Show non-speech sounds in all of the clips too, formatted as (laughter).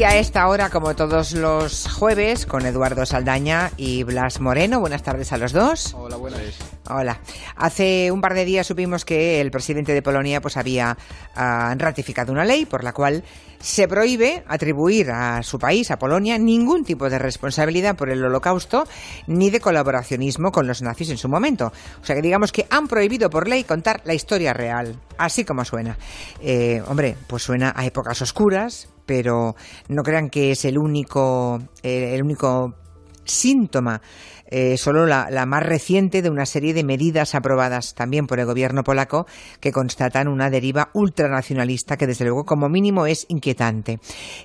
Y a esta hora, como todos los jueves, con Eduardo Saldaña y Blas Moreno. Buenas tardes a los dos. Hola, buenas. Hola. Hace un par de días supimos que el presidente de Polonia pues había ah, ratificado una ley por la cual se prohíbe atribuir a su país, a Polonia, ningún tipo de responsabilidad por el holocausto ni de colaboracionismo con los nazis en su momento. O sea que digamos que han prohibido por ley contar la historia real, así como suena. Eh, hombre, pues suena a épocas oscuras, pero no crean que es el único, eh, el único síntoma, eh, solo la, la, más reciente de una serie de medidas aprobadas también por el gobierno polaco que constatan una deriva ultranacionalista que desde luego como mínimo es inquietante.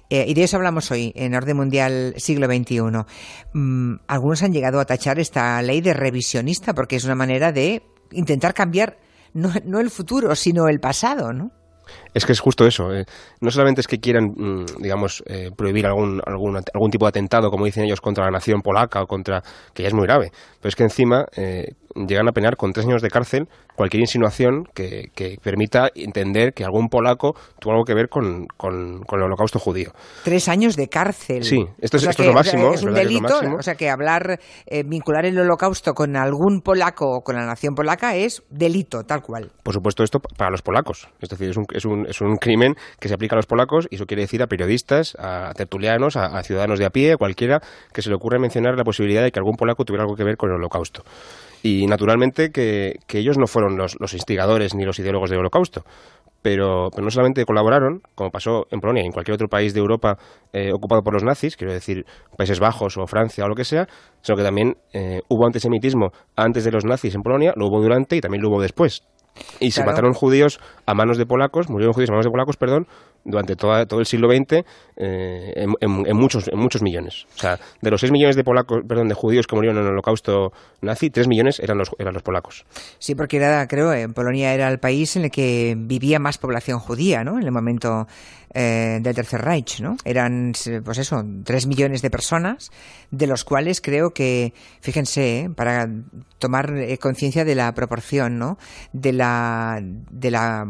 Eh, y de eso hablamos hoy en Orden Mundial Siglo XXI. Mm, algunos han llegado a tachar esta ley de revisionista porque es una manera de intentar cambiar no, no el futuro, sino el pasado, ¿no? Es que es justo eso. Eh. No solamente es que quieran, mm, digamos, eh, prohibir algún, algún, algún tipo de atentado, como dicen ellos, contra la nación polaca o contra. que ya es muy grave. Pero es que encima eh, llegan a penar con tres años de cárcel cualquier insinuación que, que, permita entender que algún polaco tuvo algo que ver con, con, con, el holocausto judío. Tres años de cárcel. Sí, esto es, o esto que, es lo máximo. Es un delito, es o sea que hablar, eh, vincular el holocausto con algún polaco o con la nación polaca es delito, tal cual. Por supuesto, esto para los polacos. Es decir, es un, es un, es un crimen que se aplica a los polacos y eso quiere decir a periodistas, a tertulianos, a, ciudadanos de a pie, a cualquiera que se le ocurra mencionar la posibilidad de que algún polaco tuviera algo que ver con el holocausto. Y naturalmente que, ellos no fueron los, instigadores ni los ideólogos del holocausto. Pero, pero, no solamente colaboraron, como pasó en Polonia y en cualquier otro país de Europa eh, ocupado por los nazis, quiero decir Países Bajos o Francia o lo que sea, sino que también eh, hubo antisemitismo antes de los nazis en Polonia, lo hubo durante y también lo hubo después. Y se mataron judíos a manos de polacos, murieron judíos a manos de polacos, perdón, durante toda, todo el siglo XX eh, en, en, en, muchos, en muchos millones. O sea, de los 6 millones de polacos, perdón, de judíos que murieron en el holocausto nazi, 3 millones eran los, eran los polacos. Sí, porque era, creo, en Polonia era el país en el que vivía más población judía, ¿no? En el momento eh, del Tercer Reich, ¿no? Eran, pues eso, 3 millones de personas, de los cuales creo que, fíjense, ¿eh? para tomar eh, conciencia de la proporción, ¿no? De la, de la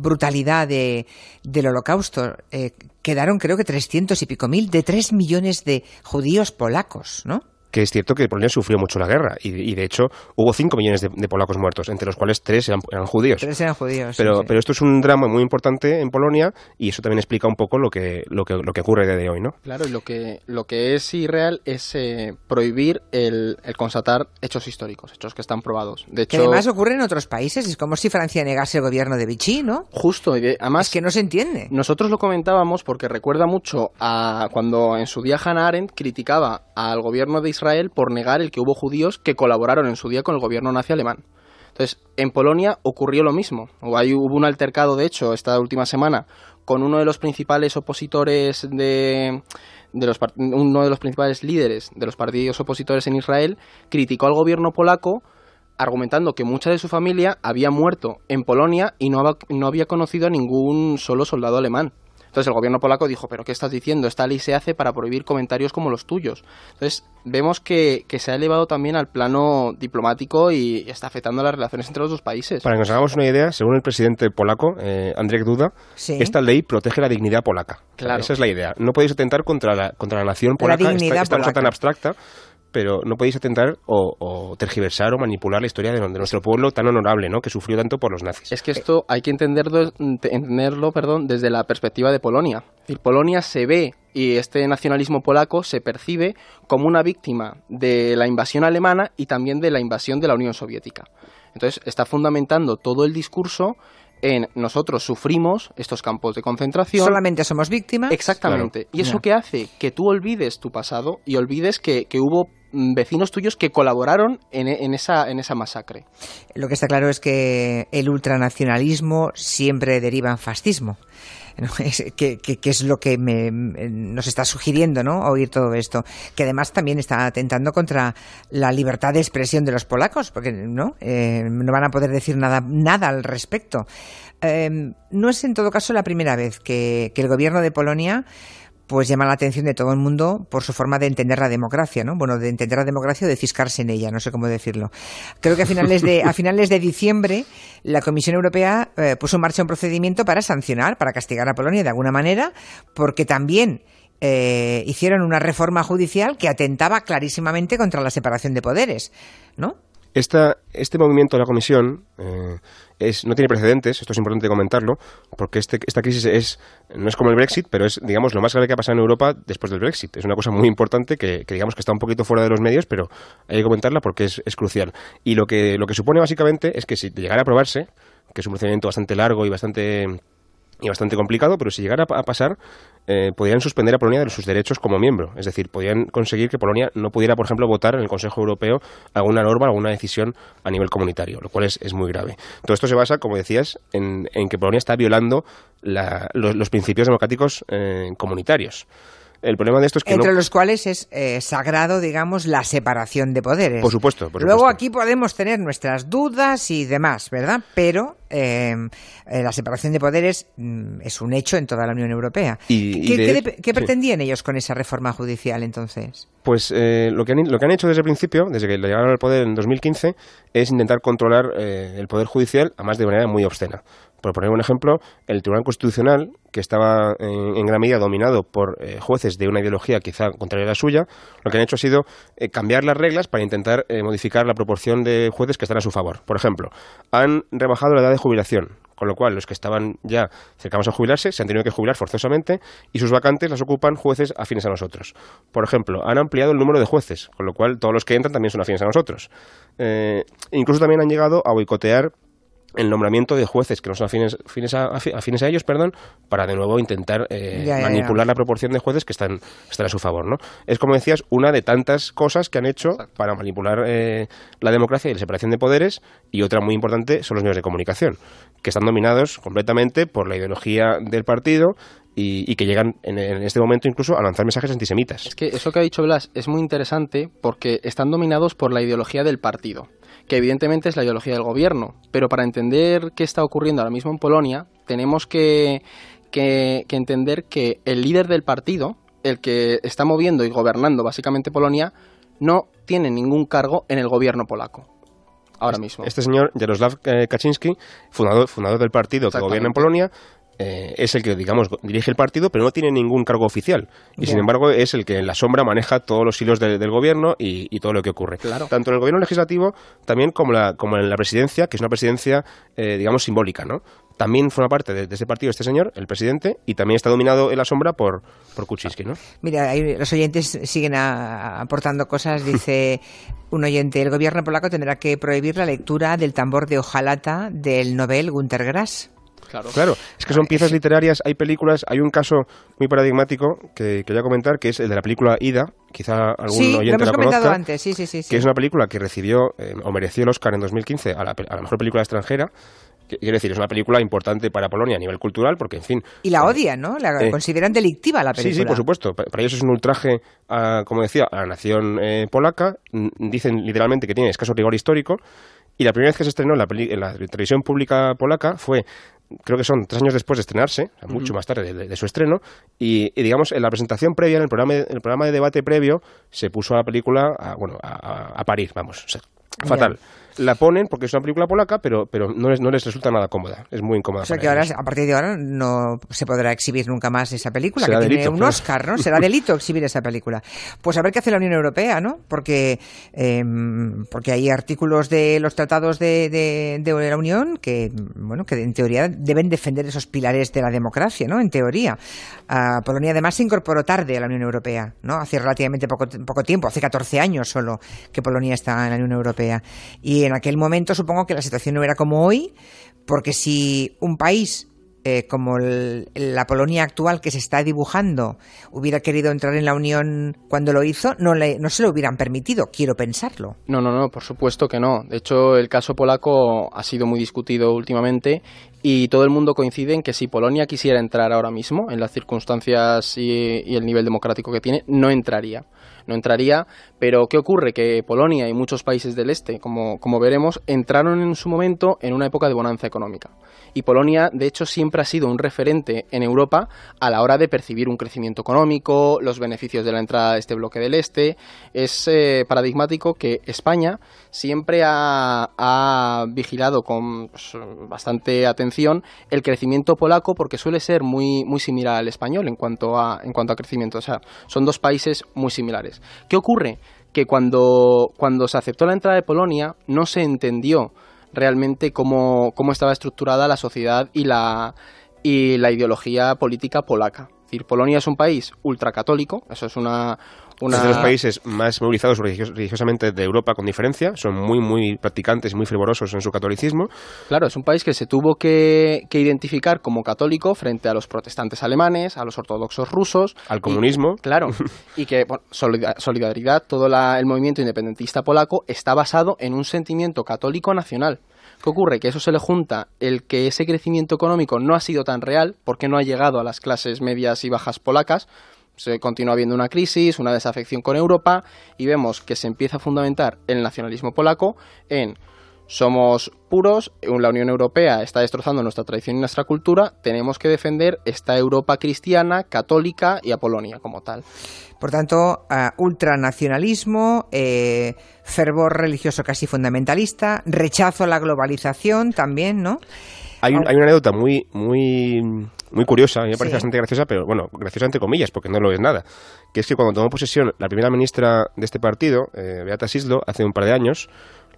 brutalidad de, del holocausto. Eh, quedaron creo que trescientos y pico mil de tres millones de judíos polacos, ¿no? Que es cierto que Polonia sufrió mucho la guerra y, y de hecho hubo 5 millones de, de, polacos muertos, entre los cuales 3 eran, eran, judíos. 3 eran judíos. Pero, sí, sí. pero esto es un drama muy importante en Polonia y eso también explica un poco lo que, lo que, lo que ocurre desde hoy, ¿no? Claro, y lo que, lo que es irreal es eh, prohibir el, el, constatar hechos históricos, hechos que están probados. De hecho, que además ocurre en otros países, es como si Francia negase el gobierno de Vichy, ¿no? Justo, y de, además... Es que no se entiende. Nosotros lo comentábamos porque recuerda mucho a cuando en su día Hannah Arendt criticaba al gobierno de Israel por negar el que hubo judíos que colaboraron en su día con el gobierno nazi alemán. Entonces, en Polonia ocurrió lo mismo. Ahí hubo un altercado, de hecho, esta última semana, con uno de los principales opositores de, de los, uno de los principales líderes de los partidos opositores en Israel, criticó al gobierno polaco argumentando que mucha de su familia había muerto en Polonia y no había conocido a ningún solo soldado alemán. Entonces el gobierno polaco dijo, pero ¿qué estás diciendo? Esta ley se hace para prohibir comentarios como los tuyos. Entonces vemos que, que se ha elevado también al plano diplomático y está afectando las relaciones entre los dos países. Para que nos hagamos una idea, según el presidente polaco, eh, Andrzej Duda, sí. esta ley protege la dignidad polaca. Claro. Esa es la idea. No podéis atentar contra la, contra la nación polaca, la dignidad esta, esta polaca. cosa tan abstracta pero no podéis atentar o, o, tergiversar o manipular la historia de, nuestro pueblo tan honorable, ¿no? Que sufrió tanto por los nazis. Es que esto hay que entenderlo, entenderlo, perdón, desde la perspectiva de Polonia. Polonia se ve y este nacionalismo polaco se percibe como una víctima de la invasión alemana y también de la invasión de la Unión Soviética. Entonces está fundamentando todo el discurso en nosotros sufrimos estos campos de concentración. Solamente somos víctimas. Exactamente. Claro. Y eso yeah. que hace que tú olvides tu pasado y olvides que, que hubo vecinos tuyos que colaboraron en, en, esa, en esa masacre. Lo que está claro es que el ultranacionalismo siempre deriva en fascismo. (laughs) que, que, que, es lo que me, nos está sugiriendo, ¿no? Oír todo esto. Que además también está atentando contra la libertad de expresión de los polacos, porque no, eh, no van a poder decir nada, nada al respecto. Eh, no es en todo caso la primera vez que, que el gobierno de Polonia pues llama la atención de todo el mundo por su forma de entender la democracia, ¿no? Bueno, de entender la democracia o de ciscarse en ella, no sé cómo decirlo. Creo que a finales de, a finales de diciembre la Comisión Europea eh, puso en marcha un procedimiento para sancionar, para castigar a Polonia de alguna manera, porque también eh, hicieron una reforma judicial que atentaba clarísimamente contra la separación de poderes, ¿no? Este movimiento de la Comisión eh, es, no tiene precedentes, esto es importante comentarlo, porque este, esta crisis es, no es como el Brexit, pero es, digamos, lo más grave que ha pasado en Europa después del Brexit. Es una cosa muy importante que, digamos, que está un poquito fuera de los medios, pero hay que comentarla porque es, es crucial. Y lo que, lo que supone básicamente es que si llegara a aprobarse, que es un procedimiento bastante largo y bastante y bastante complicado, pero si llegara a pasar, eh, podrían suspender a Polonia de sus derechos como miembro. Es decir, podrían conseguir que Polonia no pudiera, por ejemplo, votar en el Consejo Europeo alguna norma, alguna decisión a nivel comunitario, lo cual es, es muy grave. Todo esto se basa, como decías, en, que Polonia está violando los, principios democráticos eh, comunitarios. El problema de esto es que entre los cuales es eh, sagrado, digamos, la separación de poderes. Por supuesto. Luego aquí podemos tener nuestras dudas y demás, ¿verdad? Pero eh, eh, la separación de poderes mm, es un hecho en toda la Unión Europea. ¿Qué, pretendían ellos con esa reforma judicial entonces? Pues lo, que han, lo que han hecho desde el principio, desde que llegaron al poder en 2015, es intentar controlar el poder judicial, además de manera muy obscena. Por poner un ejemplo, el Tribunal Constitucional, que estaba en, gran medida dominado por eh, jueces de una ideología quizá contraria a la suya, lo que han hecho ha sido eh, cambiar las reglas para intentar eh, modificar la proporción de jueces que están a su favor. Por ejemplo, han rebajado la edad de jubilación, con lo cual los que estaban ya cercanos a jubilarse se han tenido que jubilar forzosamente y sus vacantes las ocupan jueces afines a nosotros. Por ejemplo, han ampliado el número de jueces, con lo cual todos los que entran también son afines a nosotros. incluso también han llegado a boicotear el nombramiento de jueces que no son afines, a, ellos, perdón, para de nuevo intentar eh, manipular la proporción de jueces que están, están a su favor. ¿no? Es, como decías, una de tantas cosas que han hecho para manipular eh, la democracia y la separación de poderes, y otra muy importante son los medios de comunicación, que están dominados completamente por la ideología del partido y, que llegan en, en, este momento incluso a lanzar mensajes antisemitas. Es que eso que ha dicho Blas es muy interesante porque están dominados por la ideología del partido que evidentemente es la ideología del gobierno. Pero para entender qué está ocurriendo ahora mismo en Polonia, tenemos que, entender que el líder del partido, el que está moviendo y gobernando básicamente Polonia, no tiene ningún cargo en el gobierno polaco. Ahora mismo. Este señor, Jaroslav eh, Kaczynski, fundador, fundador del partido que gobierna en Polonia, eh, es el que, digamos, dirige el partido, pero no tiene ningún cargo oficial. Y sin embargo es el que en la sombra maneja todos los hilos del gobierno y, todo lo que ocurre. Tanto en el gobierno legislativo también como, la, como en la presidencia, que es una presidencia, eh, digamos, simbólica, ¿no? También forma parte de, ese partido este señor, el presidente, y también está dominado en la sombra por, por Kuczynski, ¿no? Mira, los oyentes siguen aportando cosas. Dice (laughs) un oyente, el gobierno polaco tendrá que prohibir la lectura del tambor de hojalata del Nobel Gunter Grass. Claro. es que son piezas literarias, hay películas, hay un caso muy paradigmático que quería comentar, que es el de la película Ida, quizá algún sí, oyente lo hemos comentado antes, sí, sí, sí, que es una película que recibió eh, o mereció el Oscar en 2015 a la, a la mejor película extranjera, Quiero decir, es una película importante para Polonia a nivel cultural, porque, en fin. Y la eh, odian, ¿no? La eh, consideran delictiva la película. Sí, sí, por supuesto. Para ellos es un ultraje, como decía, a la nación polaca. Dicen literalmente que tiene escaso rigor histórico. Y la primera vez que se estrenó en la, en la televisión pública polaca fue creo que son tres años después de estrenarse, mucho más tarde de, su estreno, y, digamos, en la presentación previa, en el programa, en el programa de debate previo, se puso a la película a, bueno, a, a parir, vamos, fatal la ponen porque es una película polaca, pero, pero no, les, no les resulta nada cómoda. Es muy incómoda. O sea que ahora, a partir de ahora, no se podrá exhibir nunca más esa película, que tiene un Oscar, ¿no? Será delito exhibir esa película. Pues a ver qué hace la Unión Europea, ¿no? Porque, em, porque hay artículos de los tratados de, de, la Unión que, bueno, que en teoría deben defender esos pilares de la democracia, ¿no? En teoría. Polonia además se incorporó tarde a la Unión Europea, ¿no? Hace relativamente poco, poco tiempo, hace 14 años solo que Polonia está en la Unión Europea. Y en aquel momento supongo que la situación no era como hoy, porque si un país eh, como la Polonia actual que se está dibujando hubiera querido entrar en la Unión cuando lo hizo, no, no se lo hubieran permitido, quiero pensarlo. No, no, no, por supuesto que no. De hecho, el caso polaco ha sido muy discutido últimamente y todo el mundo coincide en que si Polonia quisiera entrar ahora mismo, en las circunstancias y, el nivel democrático que tiene, no entraría. No entraría, pero ¿qué ocurre? Que Polonia y muchos países del este, como, como veremos, entraron en su momento en una época de bonanza económica y Polonia, de hecho, siempre ha sido un referente en Europa a la hora de percibir un crecimiento económico, los beneficios de la entrada de este bloque del Este. Es eh, paradigmático que España siempre ha, vigilado con pues, bastante atención el crecimiento polaco porque suele ser muy, muy similar al español en cuanto, a, en cuanto a crecimiento. O sea, son dos países muy similares. ¿Qué ocurre? Que cuando, cuando se aceptó la entrada de Polonia no se entendió realmente cómo, cómo estaba estructurada la sociedad y la, y la ideología política polaca. Es decir, Polonia es un país ultracatólico, eso es una, es de los países más movilizados religiosamente de Europa con diferencia, son muy, muy practicantes y muy fervorosos en su catolicismo. Claro, es un país que se tuvo que, identificar como católico frente a los protestantes alemanes, a los ortodoxos rusos. Al comunismo. claro, (laughs) y que solidaridad, todo el movimiento independentista polaco está basado en un sentimiento católico nacional. ¿Qué ocurre? Que eso se le junta el que ese crecimiento económico no ha sido tan real porque no ha llegado a las clases medias y bajas polacas, se continúa habiendo una crisis, una desafección con Europa y vemos que se empieza a fundamentar el nacionalismo polaco en somos puros, la Unión Europea está destrozando nuestra tradición y nuestra cultura, tenemos que defender esta Europa cristiana, católica y a Polonia como tal. Por tanto, ultranacionalismo, eh, fervor religioso casi fundamentalista, rechazo a la globalización también, ¿no? Hay, hay una anécdota muy, muy muy curiosa, a mí me parece bastante graciosa, pero bueno, graciosa entre comillas, porque no lo es nada. Que es que cuando tomó posesión la primera ministra de este partido, eh, Beata Sislo, hace un par de años,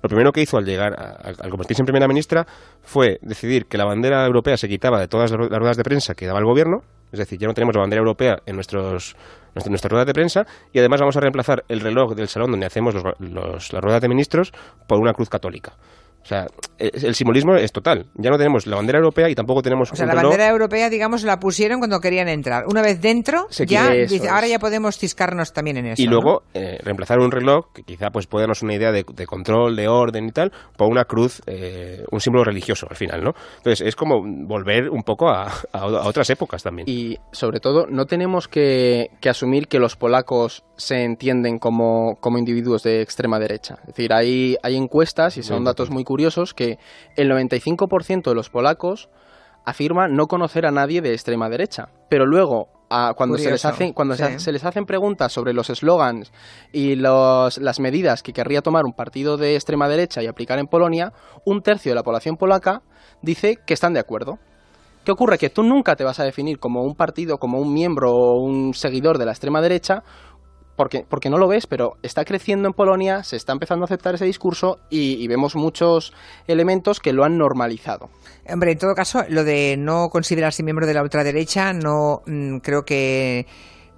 lo primero que hizo al llegar, al convertirse en primera ministra, fue decidir que la bandera europea se quitaba de todas las ruedas de prensa que daba el gobierno, es decir, ya no tenemos la bandera europea en nuestros, nuestras ruedas de prensa, y además vamos a reemplazar el reloj del salón donde hacemos las ruedas de ministros por una cruz católica. O sea, el simbolismo es total. Ya no tenemos la bandera europea y tampoco tenemos. O sea, la bandera europea, digamos, la pusieron cuando querían entrar. Una vez dentro, ya ahora ya podemos ciscarnos también en eso. Y luego eh, reemplazar un reloj que quizá pues pueda darnos una idea de, control, de orden y tal, por una cruz, eh, un símbolo religioso al final, ¿no? Entonces es como volver un poco a, otras épocas también. Y sobre todo, no tenemos que, asumir que los polacos se entienden como, como individuos de extrema derecha. Es decir, hay, hay encuestas y son datos muy curiosos que el 95% de los polacos afirma no conocer a nadie de extrema derecha, pero luego cuando, se les, hacen, cuando se, les hacen preguntas sobre los eslogans y las medidas que querría tomar un partido de extrema derecha y aplicar en Polonia, un tercio de la población polaca dice que están de acuerdo. ¿Qué ocurre? Que tú nunca te vas a definir como un partido, como un miembro o un seguidor de la extrema derecha porque, porque no lo ves, pero está creciendo en Polonia, se está empezando a aceptar ese discurso y, vemos muchos elementos que lo han normalizado. Hombre, en todo caso, lo de no considerarse miembro de la ultraderecha, no mm, creo que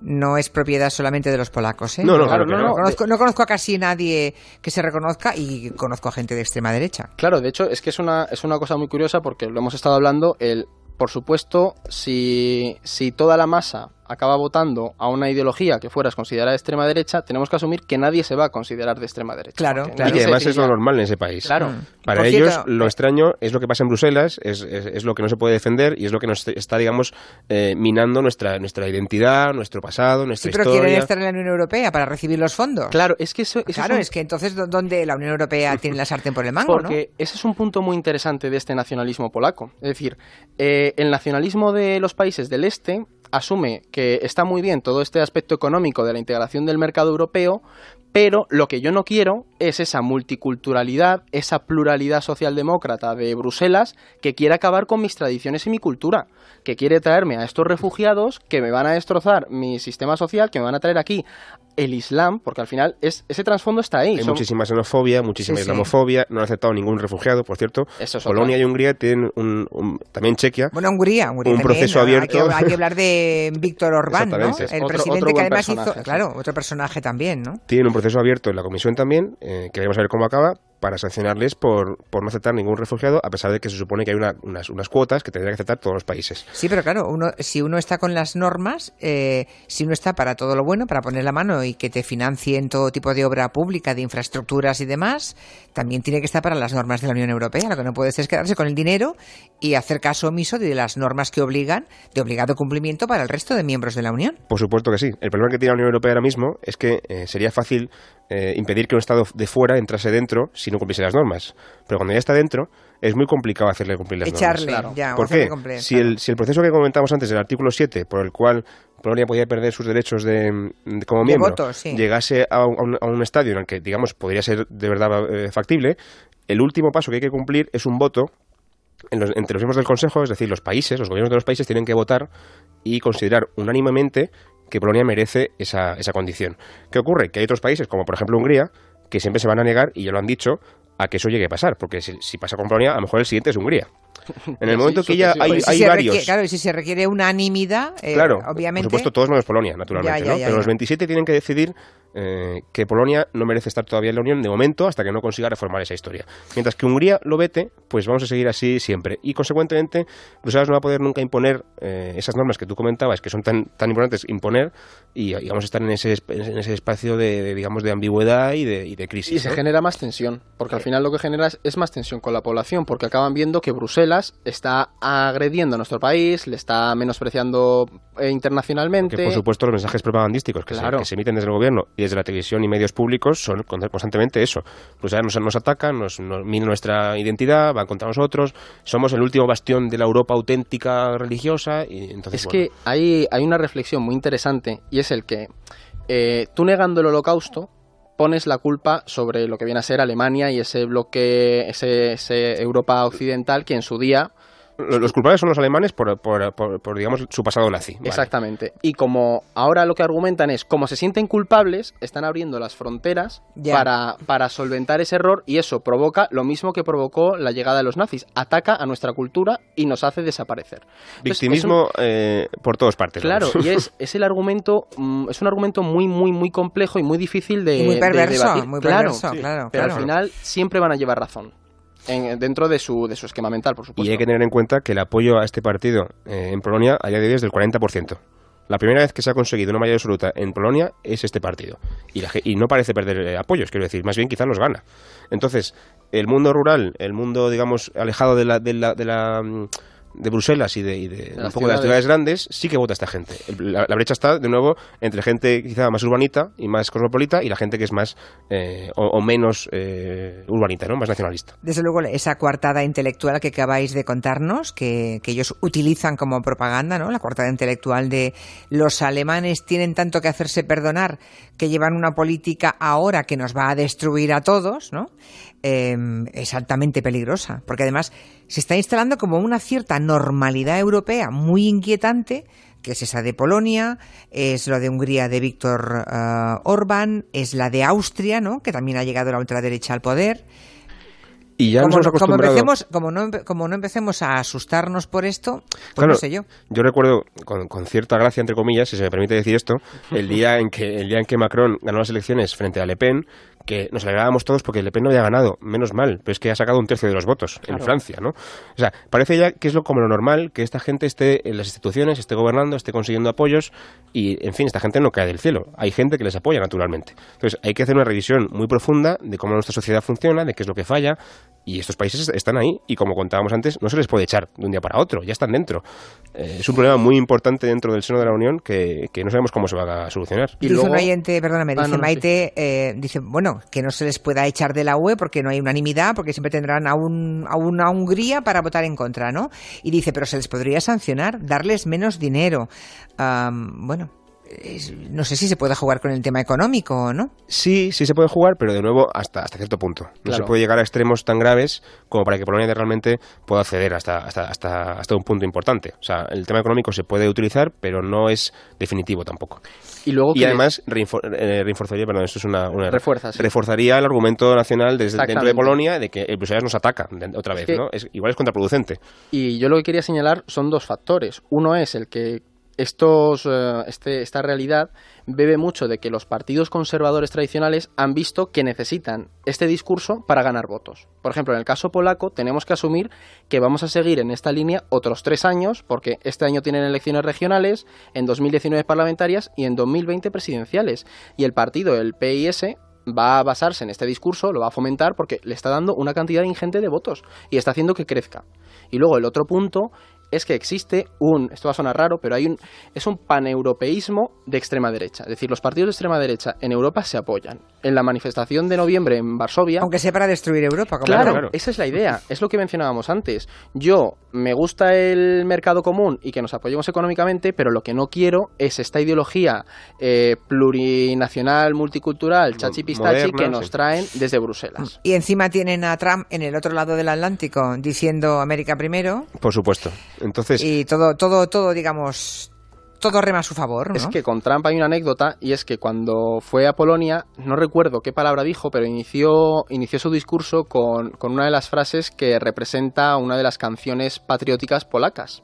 no es propiedad solamente de los polacos. ¿eh? No, no, claro, no, no, Conozco, no, conozco, a casi nadie que se reconozca y conozco a gente de extrema derecha. Claro, de hecho, es que es una, es una cosa muy curiosa porque lo hemos estado hablando. El, por supuesto, si, si toda la masa acaba votando a una ideología que fueras considerada de extrema derecha, tenemos que asumir que nadie se va a considerar de extrema derecha. Claro, Y además es lo normal en ese país. Claro. Para ellos lo eh, extraño es lo que pasa en Bruselas, es, es, lo que no se puede defender y es lo que nos está, digamos, eh, minando nuestra, nuestra identidad, nuestro pasado, nuestra sí, pero quieren estar en la Unión Europea para recibir los fondos. Claro, es que eso... claro, es, que entonces, ¿dónde la Unión Europea (laughs) tiene la sartén por el mango? Porque ese es un punto muy interesante de este nacionalismo polaco. Es decir, eh, el nacionalismo de los países del este asume que está muy bien todo este aspecto económico de la integración del mercado europeo, pero lo que yo no quiero es esa multiculturalidad, esa pluralidad socialdemócrata de Bruselas que quiere acabar con mis tradiciones y mi cultura, que quiere traerme a estos refugiados que me van a destrozar mi sistema social, que me van a traer aquí el Islam, porque al final es, ese trasfondo está ahí. Hay muchísima xenofobia, muchísima islamofobia, no han aceptado ningún refugiado, por cierto. Polonia y Hungría tienen un, también Chequia. Bueno, Hungría, un proceso abierto. Hay que, hablar de Víctor Orbán, ¿no? El presidente que además hizo, claro, otro personaje también, ¿no? Tienen un proceso abierto en la comisión también, eh, que a ver cómo acaba, para sancionarles por, por no aceptar ningún refugiado, a pesar de que se supone que hay unas, unas cuotas que tendrían que aceptar todos los países. Sí, pero claro, uno, si uno está con las normas, eh, si uno está para todo lo bueno, para poner la mano y que te financien todo tipo de obra pública, de infraestructuras y demás, también tiene que estar para las normas de la Unión Europea. Lo que no puedes es quedarse con el dinero y hacer caso omiso de las normas que obligan, de obligado cumplimiento para el resto de miembros de la Unión. Por supuesto que sí. El problema que tiene la Unión Europea ahora mismo es que eh, sería fácil eh, impedir que un Estado de fuera entrase dentro si no cumpliese las normas. Pero cuando ya está dentro, es muy complicado hacerle cumplir las Echarle, normas. ya, ¿Por qué? si, el, si el proceso que comentamos antes del artículo 7, por el cual Polonia podía perder sus derechos de, como miembro, llegase a un, a un, estadio en el que, digamos, podría ser de verdad eh, factible, el último paso que hay que cumplir es un voto entre los miembros del Consejo, es decir, los países, los gobiernos de los países tienen que votar y considerar unánimemente que Polonia merece esa, esa condición. ¿Qué ocurre? Que hay otros países, como por ejemplo Hungría, que siempre se van a negar, y ya lo han dicho, a que eso llegue a pasar, porque si, pasa con Polonia, a lo mejor el siguiente es Hungría. En el momento que ya hay, hay varios... claro, y si se requiere unanimidad, eh, claro, obviamente... Por supuesto, todos menos Polonia, naturalmente, ¿no? Pero los 27 tienen que decidir eh, que Polonia no merece estar todavía en la Unión de momento hasta que no consiga reformar esa historia. Mientras que Hungría lo vete, pues vamos a seguir así siempre. Y consecuentemente, Bruselas no va a poder nunca imponer eh, esas normas que tú comentabas, que son tan, tan importantes imponer, y, vamos a estar en ese, en ese espacio de, digamos, de ambigüedad y de, y de crisis. Y se genera más tensión, porque al final lo que genera es, más tensión con la población, porque acaban viendo que Bruselas está agrediendo a nuestro país, le está menospreciando eh, internacionalmente. Que por supuesto los mensajes propagandísticos que, se, que se emiten desde el gobierno y desde la televisión y medios públicos son constantemente eso. Ya nos, nos atacan, nos, nos nuestra identidad, van contra nosotros, somos el último bastión de la Europa auténtica religiosa. Y entonces, es que hay, hay una reflexión muy interesante y es el que eh, tú negando el holocausto pones la culpa sobre lo que viene a ser Alemania y ese bloque, ese, ese Europa occidental que en su día los culpables son los alemanes por, por, digamos, su pasado nazi. Exactamente. Y como ahora lo que argumentan es, como se sienten culpables, están abriendo las fronteras para, para solventar ese error y eso provoca lo mismo que provocó la llegada de los nazis. Ataca a nuestra cultura y nos hace desaparecer. Victimismo eh, por todas partes. Claro, y es, (laughs) es el argumento, mm, es un argumento muy, muy, muy complejo y muy difícil de, muy perverso, Muy claro, perverso, claro, pero al final siempre van a llevar razón dentro de su, de su esquema mental, por supuesto. Y hay que tener en cuenta que el apoyo a este partido eh, en Polonia a día de hoy es del 40%. La primera vez que se ha conseguido una mayoría absoluta en Polonia es este partido. Y, y no parece perder eh, apoyos, quiero decir, más bien quizás los gana. Entonces, el mundo rural, el mundo, digamos, alejado de la, de la, de la mm, de Bruselas y de, un poco de las ciudades grandes, sí que vota esta gente. La, brecha está, de nuevo, entre gente quizá más urbanita y más cosmopolita y la gente que es más eh, o, menos eh, urbanita, ¿no? más nacionalista. Desde luego, esa coartada intelectual que acabáis de contarnos, que, que ellos utilizan como propaganda, ¿no? la coartada intelectual de los alemanes tienen tanto que hacerse perdonar que llevan una política ahora que nos va a destruir a todos, ¿no? Em, es altamente peligrosa, porque además se está instalando como una cierta normalidad europea muy inquietante, que es esa de Polonia, es lo de Hungría de Víctor uh, Orbán, es la de Austria, ¿no? que también ha llegado la ultraderecha al poder. Y ya como, nos hemos como, empecemos, como, no, como no empecemos a asustarnos por esto, pues no sé yo. Yo recuerdo con, con, cierta gracia, entre comillas, si se me permite decir esto, el día en que el día en que Macron ganó las elecciones frente a Le Pen, que nos alegrábamos todos porque Le Pen no había ganado, menos mal, pero es que ha sacado un tercio de los votos en Francia, ¿no? O sea, parece ya que es lo como lo normal que esta gente esté en las instituciones, esté gobernando, esté consiguiendo apoyos y, en fin, esta gente no cae del cielo. Hay gente que les apoya, naturalmente. Entonces, hay que hacer una revisión muy profunda de cómo nuestra sociedad funciona, de qué es lo que falla y estos países están ahí y, como contábamos antes, no se les puede echar de un día para otro, ya están dentro. Eh, es un problema muy importante dentro del seno de la Unión que, no sabemos cómo se va a solucionar. Y dice un oyente, perdóname, ah, dice Maite, eh, dice, bueno, que no se les pueda echar de la UE porque no hay unanimidad, porque siempre tendrán a, un, a una Hungría para votar en contra, ¿no? Y dice, pero se les podría sancionar, darles menos dinero. bueno, no sé si se puede jugar con el tema económico o no. Sí, sí se puede jugar, pero de nuevo hasta, hasta cierto punto. No se puede llegar a extremos tan graves como para que Polonia realmente pueda acceder hasta, hasta, hasta, hasta un punto importante. O sea, el tema económico se puede utilizar, pero no es definitivo tampoco. Y, luego además eh, reforzaría, perdón, esto es una, Refuerza, reforzaría el argumento nacional desde dentro de Polonia de que el Bruselas nos ataca otra vez, ¿no? Es, igual es contraproducente. Y yo lo que quería señalar son dos factores. Uno es el que estos, eh, este, esta realidad bebe mucho de que los partidos conservadores tradicionales han visto que necesitan este discurso para ganar votos. Por ejemplo, en el caso polaco tenemos que asumir que vamos a seguir en esta línea otros tres años, porque este año tienen elecciones regionales, en 2019 parlamentarias y en 2020 presidenciales. Y el partido, el PIS, va a basarse en este discurso, lo va a fomentar porque le está dando una cantidad ingente de votos y está haciendo que crezca. Y luego el otro punto es que existe un, esto va a sonar raro, pero hay un, es un paneuropeísmo de extrema derecha. Es decir, los partidos de extrema derecha en Europa se apoyan. En la manifestación de noviembre en Varsovia... Aunque sea para destruir Europa. Como claro, esa es la idea, es lo que mencionábamos antes. Yo me gusta el mercado común y que nos apoyemos económicamente, pero lo que no quiero es esta ideología eh, plurinacional, multicultural, chachipistachi que nos traen desde Bruselas. Y encima tienen a Trump en el otro lado del Atlántico diciendo América primero. Por supuesto. Entonces... Y todo, todo, todo, digamos, todo rema a su favor. ¿no? Es que con Trump hay una anécdota y es que cuando fue a Polonia, no recuerdo qué palabra dijo, pero inició, inició su discurso con, con una de las frases que representa una de las canciones patrióticas polacas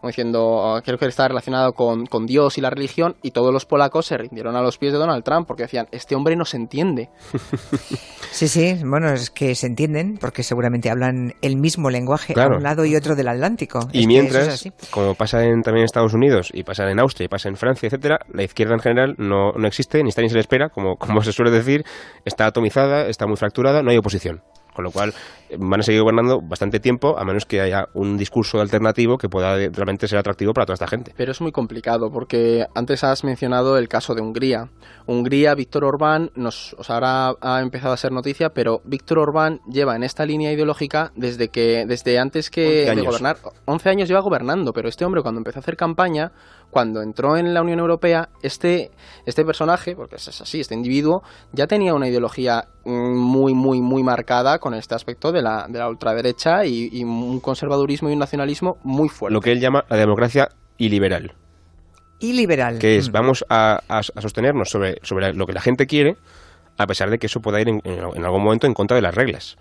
como diciendo, creo que está relacionado con, con, Dios y la religión, y todos los polacos se rindieron a los pies de Donald Trump porque decían, este hombre no se entiende. (laughs) Sí, sí, bueno, es que se entienden porque seguramente hablan el mismo lenguaje a un lado y otro del Atlántico. Y mientras, como pasa en, también en Estados Unidos y pasa en Austria y pasa en Francia, etcétera, la izquierda en general no, no existe, ni está ni se le espera, como, como se suele decir, está atomizada, está muy fracturada, no hay oposición con lo cual eh, van a seguir gobernando bastante tiempo a menos que haya un discurso alternativo que pueda realmente ser atractivo para toda esta gente. Pero es muy complicado porque antes has mencionado el caso de Hungría. Hungría, Víctor Orbán, nos, ahora ha empezado a ser noticia, pero Víctor Orbán lleva en esta línea ideológica desde que desde antes que de gobernar, 11 años lleva gobernando, pero este hombre cuando empezó a hacer campaña cuando entró en la Unión Europea, este, este personaje, porque es así, este individuo, ya tenía una ideología mm, muy, muy, muy marcada con este aspecto de la, de la ultraderecha y, un conservadurismo y un nacionalismo muy fuerte. Lo que él llama la democracia iliberal. Iliberal. Que es, mm. vamos a, sostenernos sobre, sobre lo que la gente quiere, a pesar de que eso pueda ir en algún momento en contra de las reglas.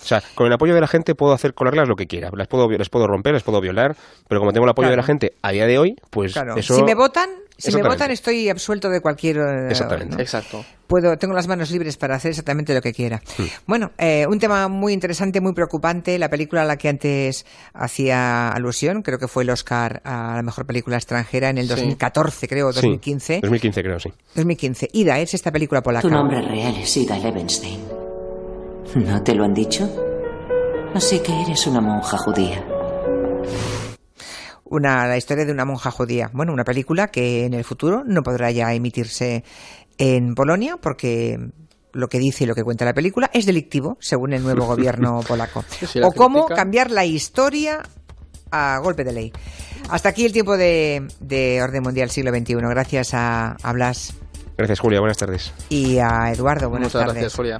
O sea, con el apoyo de la gente puedo hacer con las reglas lo que quiera. Las puedo, les puedo romper, les puedo violar, pero como tengo el apoyo de la gente a día de hoy, pues eso... Si me votan, si me votan estoy absuelto de cualquier... Eh, exactamente. Exacto. Puedo, tengo las manos libres para hacer exactamente lo que quiera. Hmm. Bueno, eh, un tema muy interesante, muy preocupante, la película a la que antes hacía alusión, creo que fue el Oscar a la mejor película extranjera en el 2014, creo, 2015. 2015 creo, sí. 2015. Ida, es esta película polaca. Tu nombre real es Ida Levenstein. ¿No te lo han dicho? Así que eres una monja judía. Una, la historia de una monja judía. Bueno, una película que en el futuro no podrá ya emitirse en Polonia porque lo que dice y lo que cuenta la película es delictivo, según el nuevo (laughs) gobierno polaco. o cómo cambiar la historia a golpe de ley. Hasta aquí el tiempo de, Orden Mundial Siglo XXI. Gracias a, a, Blas. Gracias, Julia. Buenas tardes. Y a Eduardo. Buenas Muchas tardes. gracias, Julia.